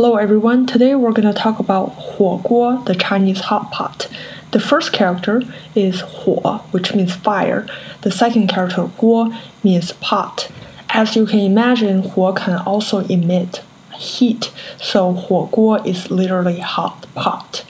Hello everyone, today we're going to talk about Huo the Chinese hot pot. The first character is Huo, which means fire. The second character, Guo, means pot. As you can imagine, Huo can also emit heat, so Huo is literally hot pot.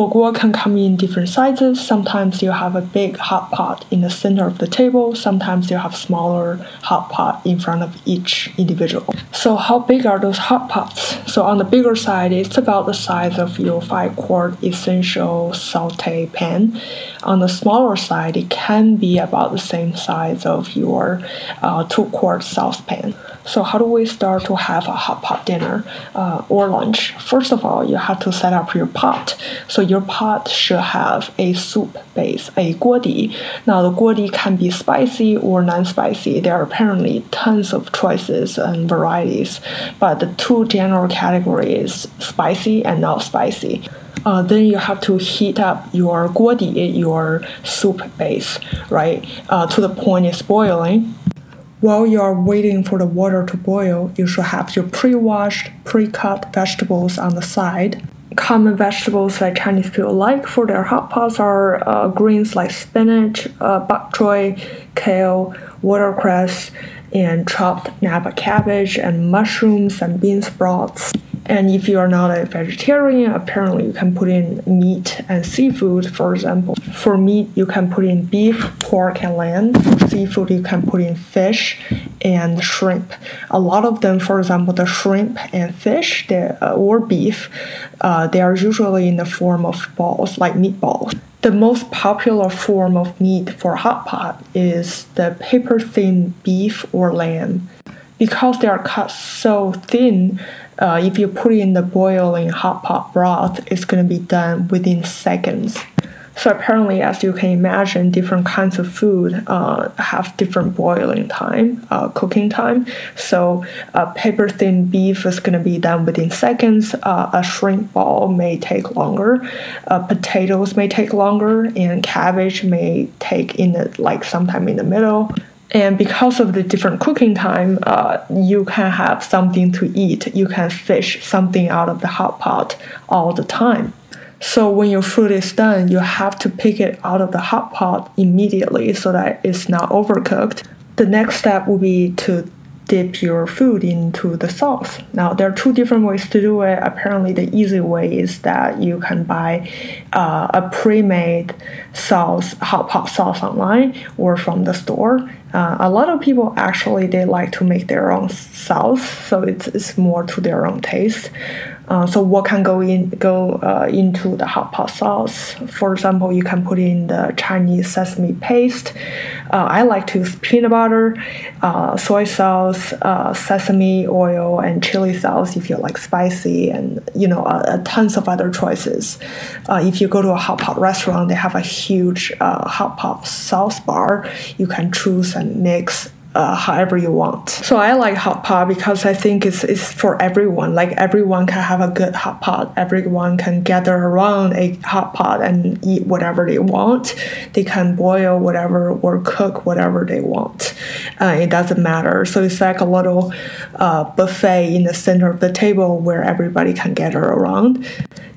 火锅 can come in different sizes. Sometimes you have a big hot pot in the center of the table. Sometimes you have smaller hot pot in front of each individual. So how big are those hot pots? So on the bigger side, it's about the size of your five quart essential saute pan. On the smaller side, it can be about the same size of your uh, two quart saucepan. So how do we start to have a hot pot dinner uh, or lunch? First of all, you have to set up your pot. So your pot should have a soup base, a guodi. Now the guodi can be spicy or non-spicy. There are apparently tons of choices and varieties, but the two general categories spicy and not spicy. Uh, then you have to heat up your guodi, your soup base, right, uh, to the point it's boiling. While you are waiting for the water to boil, you should have your pre-washed, pre-cut vegetables on the side. Common vegetables that Chinese people like for their hot pots are uh, greens like spinach, uh, bok choy, kale, watercress, and chopped napa cabbage and mushrooms and bean sprouts. And if you are not a vegetarian, apparently you can put in meat and seafood, for example. For meat, you can put in beef, pork, and lamb. For seafood, you can put in fish and shrimp. A lot of them, for example, the shrimp and fish uh, or beef, uh, they are usually in the form of balls, like meatballs. The most popular form of meat for hot pot is the paper thin beef or lamb. Because they are cut so thin, uh, if you put in the boiling hot pot broth, it's going to be done within seconds. So apparently, as you can imagine, different kinds of food uh, have different boiling time, uh, cooking time. So uh, paper thin beef is going to be done within seconds. Uh, a shrimp ball may take longer. Uh, potatoes may take longer, and cabbage may take in the like sometime in the middle. And because of the different cooking time, uh, you can have something to eat. You can fish something out of the hot pot all the time. So when your food is done, you have to pick it out of the hot pot immediately so that it's not overcooked. The next step will be to dip your food into the sauce. Now, there are two different ways to do it. Apparently, the easy way is that you can buy uh, a pre made sauce, hot pot sauce online or from the store. Uh, a lot of people actually they like to make their own sauce, so it's, it's more to their own taste. Uh, so what can go in go uh, into the hot pot sauce? For example, you can put in the Chinese sesame paste. Uh, I like to use peanut butter, uh, soy sauce, uh, sesame oil, and chili sauce if you like spicy, and you know tons of other choices. if you go to a hot pot restaurant, they have a huge hot pot sauce bar. You can choose and mix uh, however you want. So I like hot pot because I think it's, it's for everyone. Like everyone can have a good hot pot. Everyone can gather around a hot pot and eat whatever they want. They can boil whatever or cook whatever they want. Uh, it doesn't matter. So it's like a little uh, buffet in the center of the table where everybody can gather around.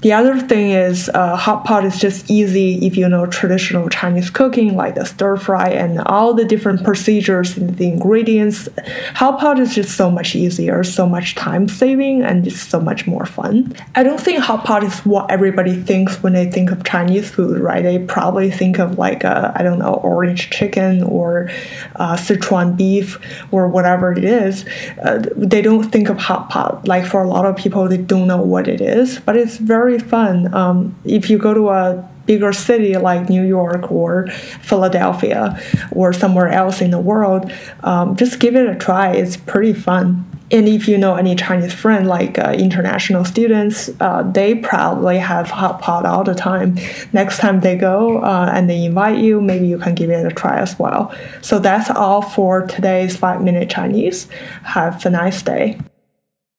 The other thing is uh, hot pot is just easy if you know traditional Chinese cooking, like the stir fry and all the different procedures the ingredients. Hot pot is just so much easier, so much time saving, and just so much more fun. I don't think hot pot is what everybody thinks when they think of Chinese food, right? They probably think of like I don't know orange chicken or uh, Sichuan beef or whatever it is. Uh, they don't think of hot pot. Like for a lot of people, they don't know what it is, but it's very very fun. Um, if you go to a bigger city like New York or Philadelphia or somewhere else in the world, um, just give it a try. It's pretty fun. And if you know any Chinese friend, like uh, international students, uh, they probably have hot pot all the time. Next time they go uh, and they invite you, maybe you can give it a try as well. So that's all for today's five minute Chinese. Have a nice day.